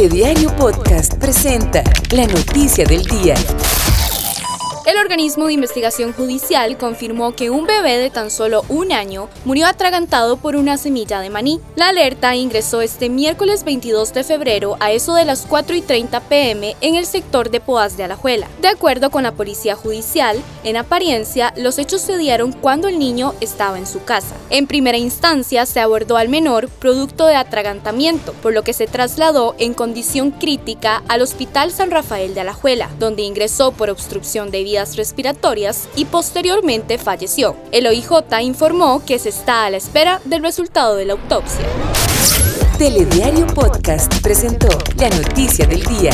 Telediario Podcast presenta la noticia del día. Organismo de investigación judicial confirmó que un bebé de tan solo un año murió atragantado por una semilla de maní. La alerta ingresó este miércoles 22 de febrero a eso de las 4 y 30 pm en el sector de Poás de Alajuela. De acuerdo con la policía judicial, en apariencia, los hechos se dieron cuando el niño estaba en su casa. En primera instancia, se abordó al menor producto de atragantamiento, por lo que se trasladó en condición crítica al Hospital San Rafael de Alajuela, donde ingresó por obstrucción de respiratorias y posteriormente falleció. El OIJ informó que se está a la espera del resultado de la autopsia. Telediario Podcast presentó la noticia del día.